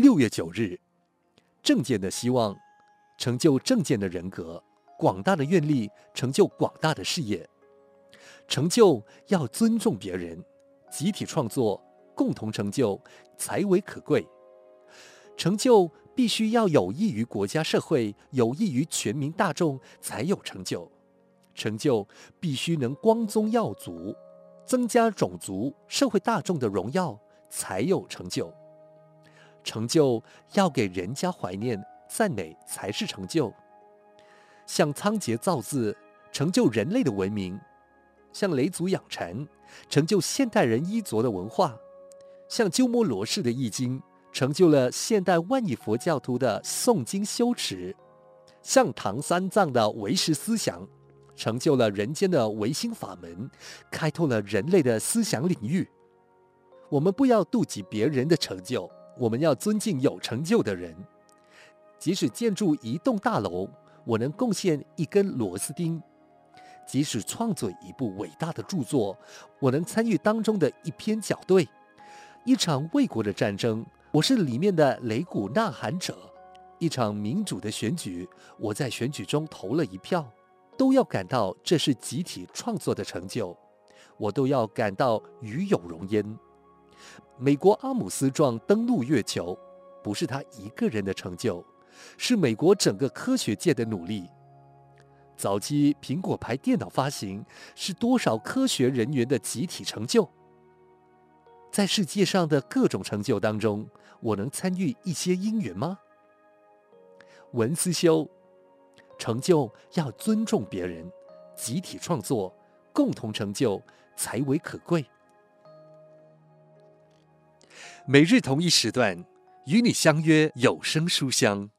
六月九日，正见的希望，成就正见的人格；广大的愿力，成就广大的事业。成就要尊重别人，集体创作，共同成就才为可贵。成就必须要有益于国家社会，有益于全民大众，才有成就。成就必须能光宗耀祖，增加种族社会大众的荣耀，才有成就。成就要给人家怀念赞美，才是成就。像仓颉造字，成就人类的文明；像雷祖养蝉，成就现代人衣着的文化；像鸠摩罗什的易经，成就了现代万亿佛教徒的诵经修持；像唐三藏的唯识思想。成就了人间的唯心法门，开拓了人类的思想领域。我们不要妒忌别人的成就，我们要尊敬有成就的人。即使建筑一栋大楼，我能贡献一根螺丝钉；即使创作一部伟大的著作，我能参与当中的一篇校对。一场卫国的战争，我是里面的擂鼓呐喊者；一场民主的选举，我在选举中投了一票。都要感到这是集体创作的成就，我都要感到与有荣焉。美国阿姆斯壮登陆月球，不是他一个人的成就，是美国整个科学界的努力。早期苹果牌电脑发行，是多少科学人员的集体成就。在世界上的各种成就当中，我能参与一些因缘吗？文思修。成就要尊重别人，集体创作，共同成就才为可贵。每日同一时段与你相约有声书香。